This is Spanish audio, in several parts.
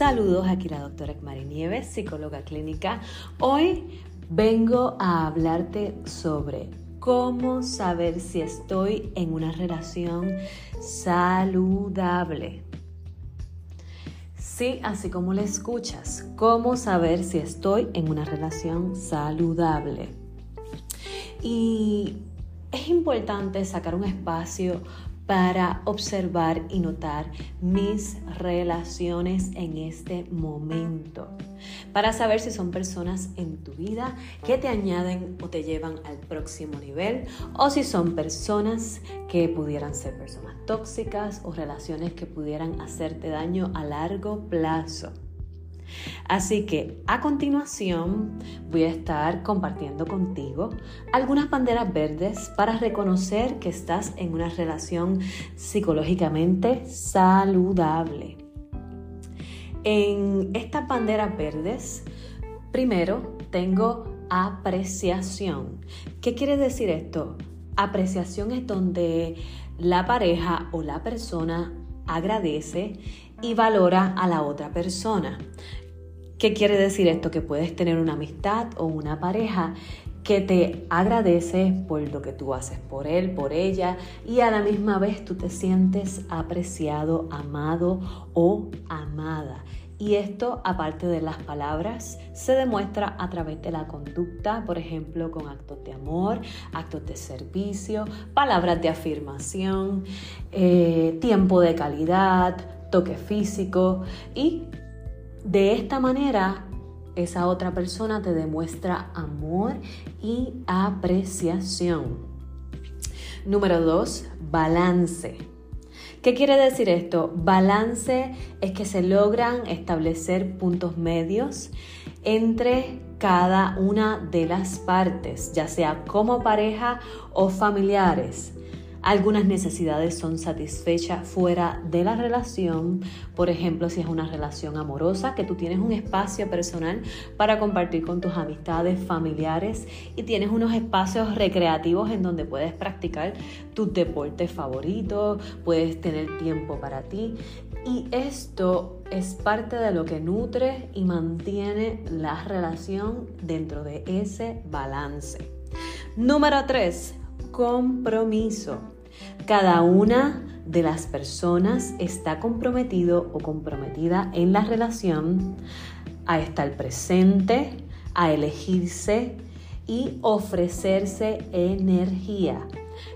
Saludos, aquí la doctora Ekmari Nieves, psicóloga clínica. Hoy vengo a hablarte sobre cómo saber si estoy en una relación saludable. Sí, así como le escuchas, cómo saber si estoy en una relación saludable. Y es importante sacar un espacio para observar y notar mis relaciones en este momento, para saber si son personas en tu vida que te añaden o te llevan al próximo nivel, o si son personas que pudieran ser personas tóxicas o relaciones que pudieran hacerte daño a largo plazo. Así que a continuación voy a estar compartiendo contigo algunas banderas verdes para reconocer que estás en una relación psicológicamente saludable. En estas banderas verdes, primero tengo apreciación. ¿Qué quiere decir esto? Apreciación es donde la pareja o la persona agradece y valora a la otra persona. ¿Qué quiere decir esto? Que puedes tener una amistad o una pareja que te agradece por lo que tú haces por él, por ella, y a la misma vez tú te sientes apreciado, amado o amada. Y esto, aparte de las palabras, se demuestra a través de la conducta, por ejemplo, con actos de amor, actos de servicio, palabras de afirmación, eh, tiempo de calidad, toque físico y de esta manera, esa otra persona te demuestra amor y apreciación. Número dos, balance. ¿Qué quiere decir esto? Balance es que se logran establecer puntos medios entre cada una de las partes, ya sea como pareja o familiares. Algunas necesidades son satisfechas fuera de la relación, por ejemplo, si es una relación amorosa, que tú tienes un espacio personal para compartir con tus amistades familiares y tienes unos espacios recreativos en donde puedes practicar tus deportes favoritos, puedes tener tiempo para ti. Y esto es parte de lo que nutre y mantiene la relación dentro de ese balance. Número 3 compromiso. Cada una de las personas está comprometido o comprometida en la relación a estar presente, a elegirse y ofrecerse energía.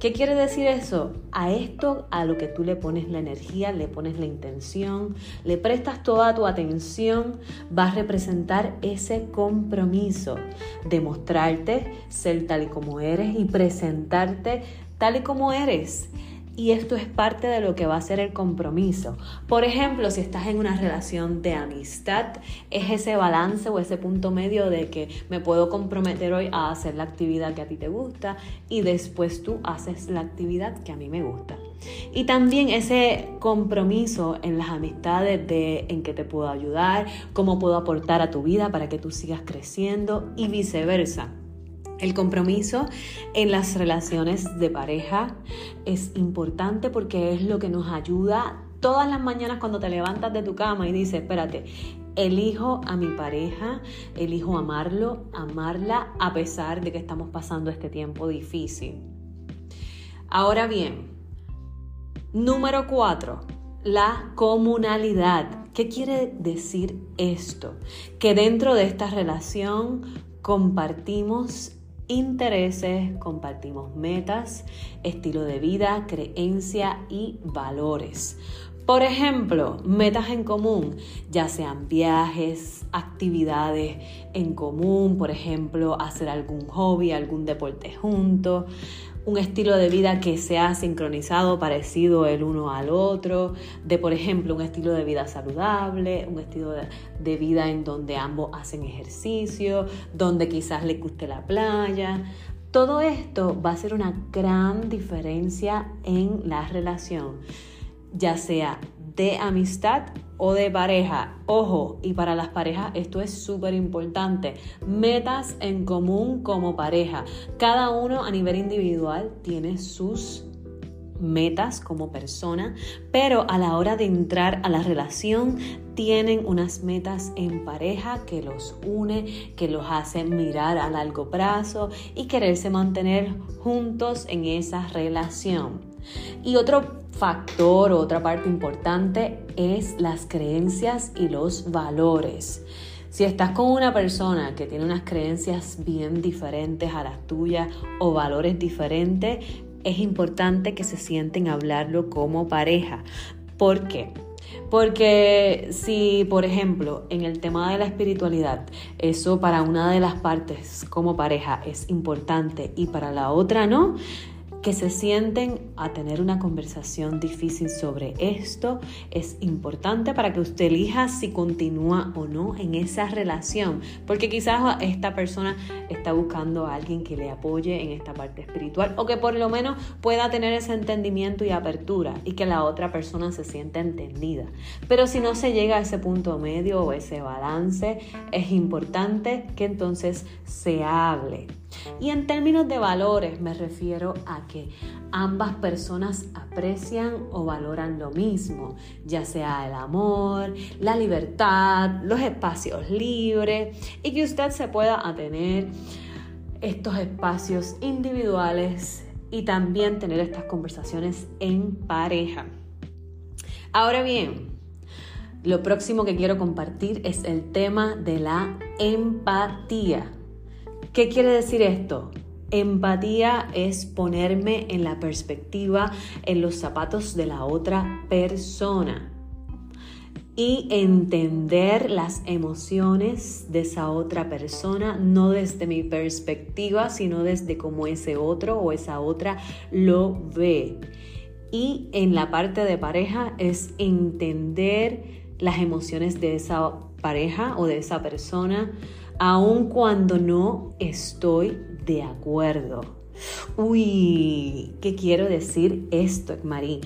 ¿Qué quiere decir eso? A esto, a lo que tú le pones la energía, le pones la intención, le prestas toda tu atención, va a representar ese compromiso de mostrarte, ser tal y como eres y presentarte tal y como eres. Y esto es parte de lo que va a ser el compromiso. Por ejemplo, si estás en una relación de amistad, es ese balance o ese punto medio de que me puedo comprometer hoy a hacer la actividad que a ti te gusta y después tú haces la actividad que a mí me gusta. Y también ese compromiso en las amistades de en qué te puedo ayudar, cómo puedo aportar a tu vida para que tú sigas creciendo y viceversa. El compromiso en las relaciones de pareja es importante porque es lo que nos ayuda todas las mañanas cuando te levantas de tu cama y dices, espérate, elijo a mi pareja, elijo amarlo, amarla a pesar de que estamos pasando este tiempo difícil. Ahora bien, número cuatro, la comunalidad. ¿Qué quiere decir esto? Que dentro de esta relación compartimos intereses, compartimos metas, estilo de vida, creencia y valores. Por ejemplo, metas en común, ya sean viajes, actividades en común, por ejemplo, hacer algún hobby, algún deporte juntos, un estilo de vida que sea sincronizado, parecido el uno al otro, de por ejemplo un estilo de vida saludable, un estilo de, vida en donde ambos hacen ejercicio, donde quizás les guste la playa. Todo esto va a ser una gran diferencia en la relación, ya sea de amistad o de pareja. Ojo, y para las parejas esto es súper importante. Metas en común como pareja. Cada uno a nivel individual tiene sus metas como persona, pero a la hora de entrar a la relación tienen unas metas en pareja que los une, que los hace mirar a largo plazo y quererse mantener juntos en esa relación. Y otro factor, otra parte importante es las creencias y los valores. Si estás con una persona que tiene unas creencias bien diferentes a las tuyas o valores diferentes, es importante que se sienten a hablarlo como pareja. ¿Por qué? Porque si, por ejemplo, en el tema de la espiritualidad, eso para una de las partes como pareja es importante y para la otra no, que se sienten a tener una conversación difícil sobre esto es importante para que usted elija si continúa o no en esa relación, porque quizás esta persona está buscando a alguien que le apoye en esta parte espiritual o que por lo menos pueda tener ese entendimiento y apertura y que la otra persona se sienta entendida. Pero si no se llega a ese punto medio o ese balance, es importante que entonces se hable y en términos de valores me refiero a que ambas personas aprecian o valoran lo mismo, ya sea el amor, la libertad, los espacios libres y que usted se pueda atener estos espacios individuales y también tener estas conversaciones en pareja. Ahora bien, lo próximo que quiero compartir es el tema de la empatía. ¿Qué quiere decir esto? Empatía es ponerme en la perspectiva, en los zapatos de la otra persona y entender las emociones de esa otra persona, no desde mi perspectiva, sino desde cómo ese otro o esa otra lo ve. Y en la parte de pareja es entender las emociones de esa pareja o de esa persona, aun cuando no estoy de acuerdo. Uy, ¿qué quiero decir esto, Marí?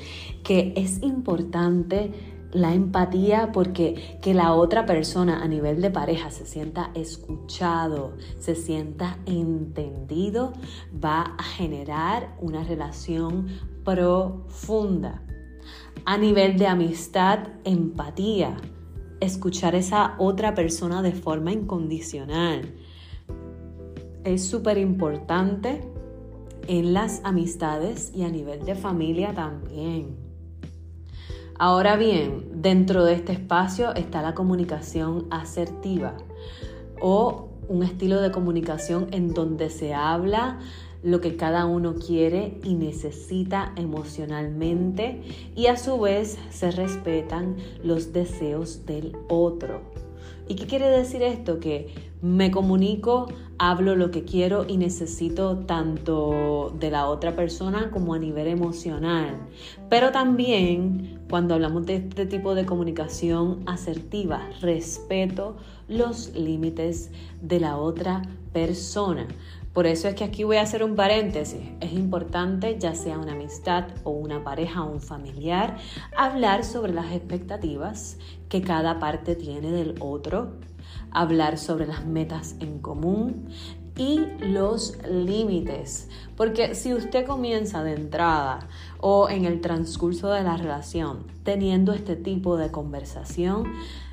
Que es importante la empatía porque que la otra persona a nivel de pareja se sienta escuchado, se sienta entendido, va a generar una relación profunda. A nivel de amistad, empatía escuchar a esa otra persona de forma incondicional. Es súper importante en las amistades y a nivel de familia también. Ahora bien, dentro de este espacio está la comunicación asertiva o un estilo de comunicación en donde se habla lo que cada uno quiere y necesita emocionalmente y a su vez se respetan los deseos del otro. ¿Y qué quiere decir esto? Que me comunico, hablo lo que quiero y necesito tanto de la otra persona como a nivel emocional. Pero también cuando hablamos de este tipo de comunicación asertiva, respeto los límites de la otra persona. Por eso es que aquí voy a hacer un paréntesis. Es importante, ya sea una amistad o una pareja o un familiar, hablar sobre las expectativas que cada parte tiene del otro, hablar sobre las metas en común y los límites. Porque si usted comienza de entrada o en el transcurso de la relación teniendo este tipo de conversación,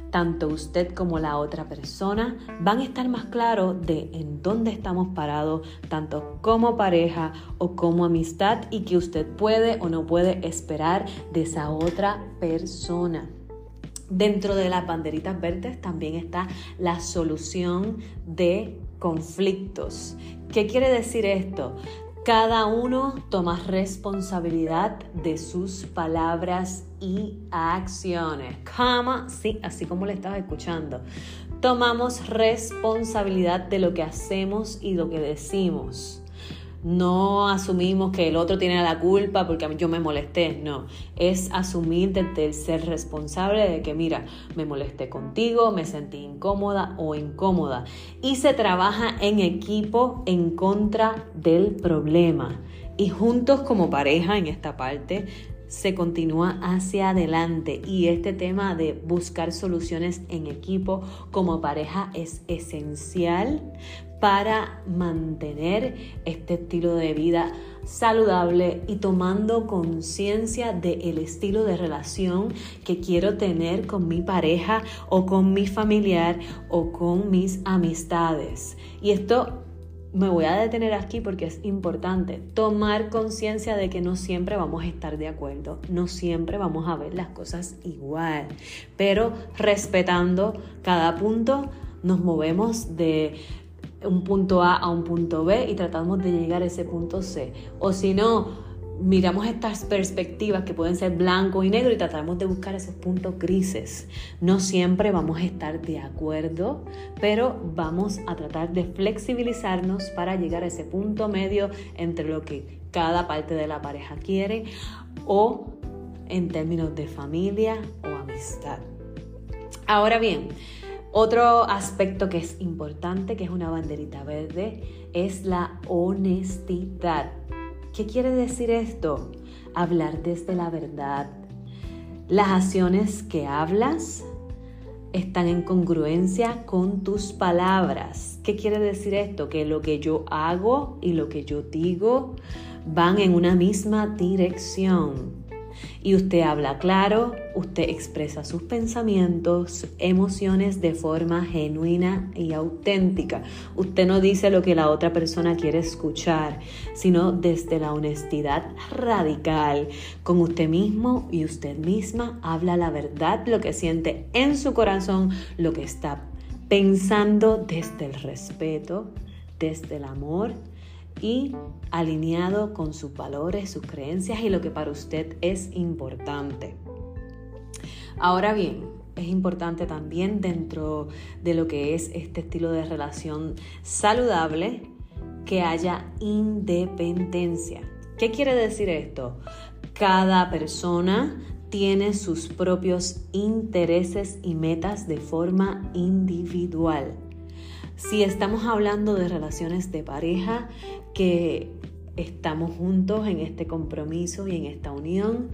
tanto usted como la otra persona van a estar más claros de en dónde estamos parados, tanto como pareja o como amistad y que usted puede o no puede esperar de esa otra persona. Dentro de las banderitas verdes también está la solución de conflictos. ¿Qué quiere decir esto? Cada uno toma responsabilidad de sus palabras y acciones. Cama, sí, así como le estaba escuchando. Tomamos responsabilidad de lo que hacemos y lo que decimos. No asumimos que el otro tiene la culpa porque yo me molesté, no. Es asumir desde el ser responsable de que, mira, me molesté contigo, me sentí incómoda o incómoda. Y se trabaja en equipo en contra del problema. Y juntos como pareja en esta parte se continúa hacia adelante y este tema de buscar soluciones en equipo como pareja es esencial para mantener este estilo de vida saludable y tomando conciencia del estilo de relación que quiero tener con mi pareja o con mi familiar o con mis amistades. Y esto me voy a detener aquí porque es importante tomar conciencia de que no siempre vamos a estar de acuerdo, no siempre vamos a ver las cosas igual, pero respetando cada punto nos movemos de un punto A a un punto B y tratamos de llegar a ese punto C. O si no, miramos estas perspectivas que pueden ser blanco y negro y tratamos de buscar esos puntos grises. No siempre vamos a estar de acuerdo, pero vamos a tratar de flexibilizarnos para llegar a ese punto medio entre lo que cada parte de la pareja quiere o en términos de familia o amistad. Ahora bien, otro aspecto que es importante, que es una banderita verde, es la honestidad. ¿Qué quiere decir esto? Hablar desde la verdad. Las acciones que hablas están en congruencia con tus palabras. ¿Qué quiere decir esto? Que lo que yo hago y lo que yo digo van en una misma dirección y usted habla claro, usted expresa sus pensamientos, emociones de forma genuina y auténtica. Usted no dice lo que la otra persona quiere escuchar, sino desde la honestidad radical. Con usted mismo y usted misma habla la verdad, lo que siente en su corazón, lo que está pensando desde el respeto, desde el amor y alineado con sus valores, sus creencias y lo que para usted es importante. Ahora bien, es importante también dentro de lo que es este estilo de relación saludable que haya independencia. ¿Qué quiere decir esto? Cada persona tiene sus propios intereses y metas de forma individual. Si estamos hablando de relaciones de pareja, que estamos juntos en este compromiso y en esta unión.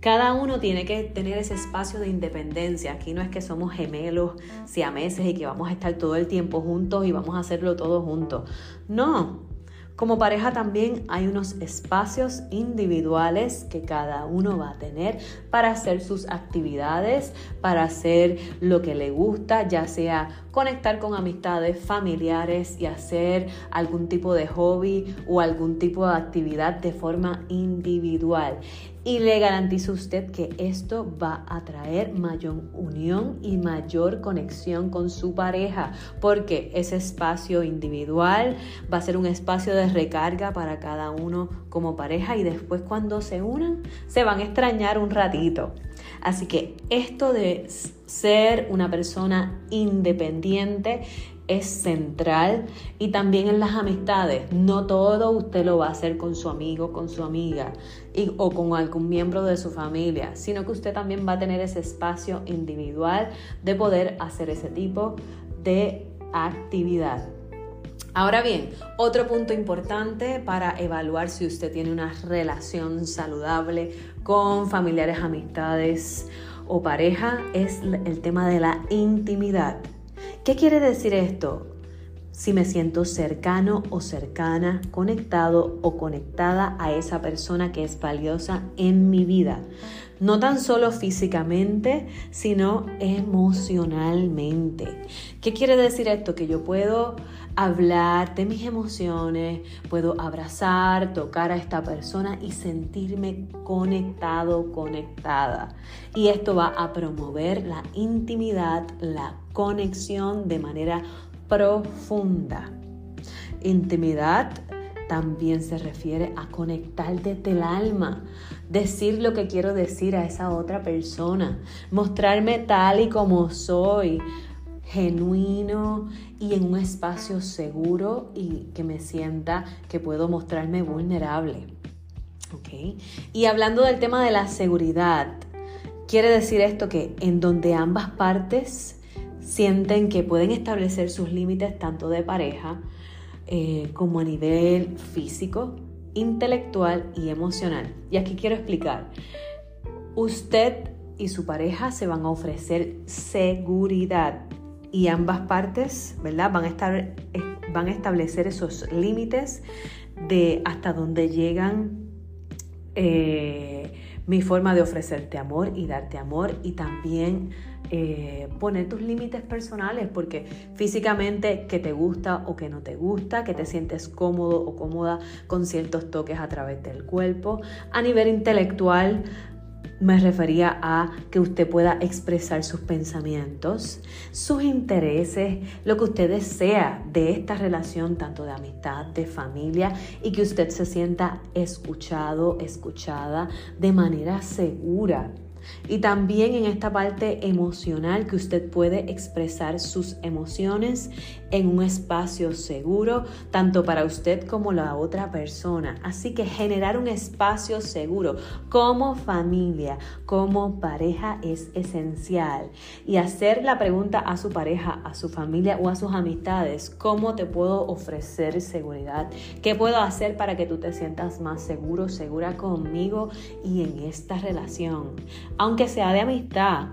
Cada uno tiene que tener ese espacio de independencia. Aquí no es que somos gemelos, siameses y que vamos a estar todo el tiempo juntos y vamos a hacerlo todo juntos. No, como pareja también hay unos espacios individuales que cada uno va a tener para hacer sus actividades, para hacer lo que le gusta, ya sea conectar con amistades familiares y hacer algún tipo de hobby o algún tipo de actividad de forma individual. Y le garantizo a usted que esto va a traer mayor unión y mayor conexión con su pareja, porque ese espacio individual va a ser un espacio de recarga para cada uno como pareja y después cuando se unan se van a extrañar un ratito. Así que esto de ser una persona independiente es central y también en las amistades. No todo usted lo va a hacer con su amigo, con su amiga o con algún miembro de su familia, sino que usted también va a tener ese espacio individual de poder hacer ese tipo de actividad. Ahora bien, otro punto importante para evaluar si usted tiene una relación saludable con familiares, amistades o pareja es el tema de la intimidad. ¿Qué quiere decir esto? Si me siento cercano o cercana, conectado o conectada a esa persona que es valiosa en mi vida. No tan solo físicamente, sino emocionalmente. ¿Qué quiere decir esto? Que yo puedo hablar de mis emociones, puedo abrazar, tocar a esta persona y sentirme conectado, conectada. Y esto va a promover la intimidad, la conexión de manera profunda. Intimidad también se refiere a conectar desde el alma, decir lo que quiero decir a esa otra persona, mostrarme tal y como soy, genuino y en un espacio seguro y que me sienta que puedo mostrarme vulnerable. Y hablando del tema de la seguridad, quiere decir esto que en donde ambas partes sienten que pueden establecer sus límites tanto de pareja eh, como a nivel físico, intelectual y emocional. Y aquí quiero explicar, usted y su pareja se van a ofrecer seguridad y ambas partes, ¿verdad? Van a, estar, van a establecer esos límites de hasta dónde llegan eh, mi forma de ofrecerte amor y darte amor y también eh, poner tus límites personales porque físicamente que te gusta o que no te gusta, que te sientes cómodo o cómoda con ciertos toques a través del cuerpo, a nivel intelectual me refería a que usted pueda expresar sus pensamientos, sus intereses, lo que usted desea de esta relación, tanto de amistad, de familia, y que usted se sienta escuchado, escuchada de manera segura. Y también en esta parte emocional que usted puede expresar sus emociones en un espacio seguro, tanto para usted como la otra persona. Así que generar un espacio seguro como familia, como pareja es esencial. Y hacer la pregunta a su pareja, a su familia o a sus amistades, ¿cómo te puedo ofrecer seguridad? ¿Qué puedo hacer para que tú te sientas más seguro, segura conmigo y en esta relación? Aunque sea de amistad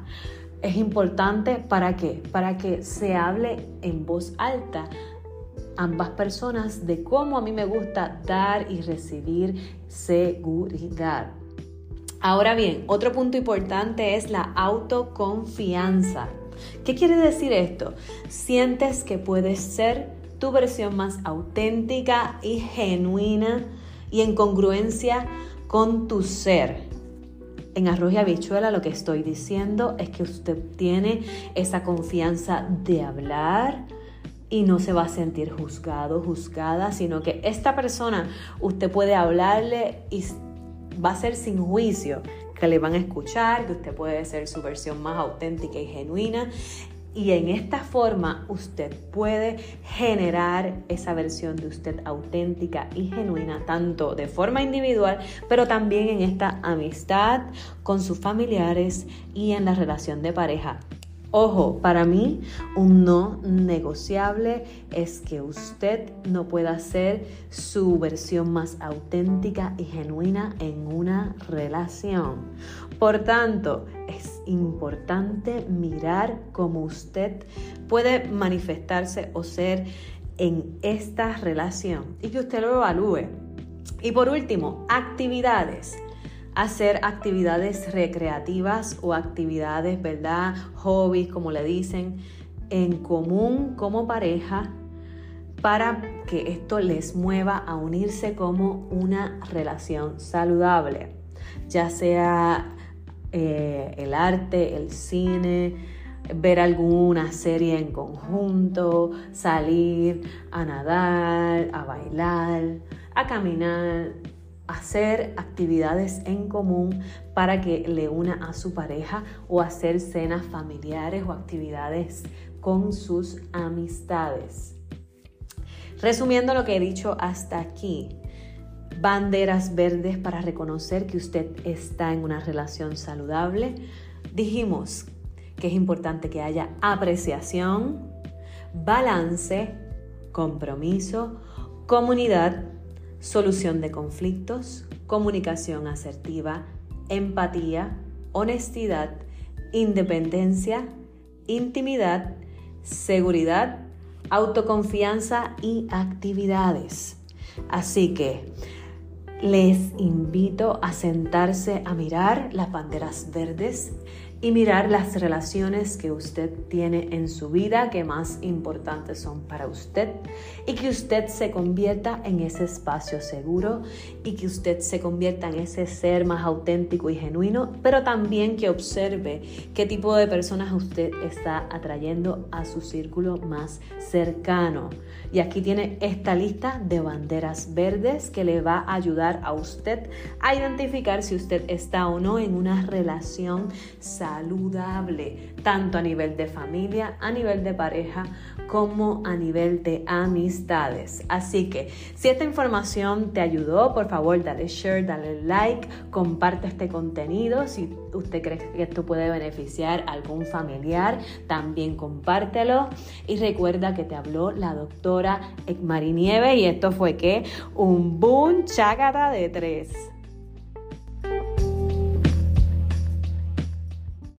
es importante para qué? Para que se hable en voz alta ambas personas de cómo a mí me gusta dar y recibir seguridad. Ahora bien, otro punto importante es la autoconfianza. ¿Qué quiere decir esto? Sientes que puedes ser tu versión más auténtica y genuina y en congruencia con tu ser en arroz y habichuela lo que estoy diciendo es que usted tiene esa confianza de hablar y no se va a sentir juzgado, juzgada, sino que esta persona usted puede hablarle y va a ser sin juicio, que le van a escuchar, que usted puede ser su versión más auténtica y genuina y en esta forma usted puede generar esa versión de usted auténtica y genuina, tanto de forma individual, pero también en esta amistad con sus familiares y en la relación de pareja. Ojo, para mí un no negociable es que usted no pueda ser su versión más auténtica y genuina en una relación. Por tanto, es importante mirar cómo usted puede manifestarse o ser en esta relación y que usted lo evalúe. Y por último, actividades hacer actividades recreativas o actividades, ¿verdad? Hobbies, como le dicen, en común como pareja para que esto les mueva a unirse como una relación saludable, ya sea eh, el arte, el cine, ver alguna serie en conjunto, salir a nadar, a bailar, a caminar, hacer actividades en común para que le una a su pareja o hacer cenas familiares o actividades con sus amistades. Resumiendo lo que he dicho hasta aquí, banderas verdes para reconocer que usted está en una relación saludable. Dijimos que es importante que haya apreciación, balance, compromiso, comunidad, solución de conflictos, comunicación asertiva, empatía, honestidad, independencia, intimidad, seguridad, autoconfianza y actividades. Así que les invito a sentarse a mirar las banderas verdes y mirar las relaciones que usted tiene en su vida que más importantes son para usted y que usted se convierta en ese espacio seguro y que usted se convierta en ese ser más auténtico y genuino, pero también que observe qué tipo de personas usted está atrayendo a su círculo más cercano. Y aquí tiene esta lista de banderas verdes que le va a ayudar a usted a identificar si usted está o no en una relación saludable, tanto a nivel de familia, a nivel de pareja, como a nivel de amistades. Así que si esta información te ayudó, por favor dale share, dale like, comparte este contenido. Si usted cree que esto puede beneficiar a algún familiar, también compártelo. Y recuerda que te habló la doctora Ekmari Nieve y esto fue que un boom chagata de tres.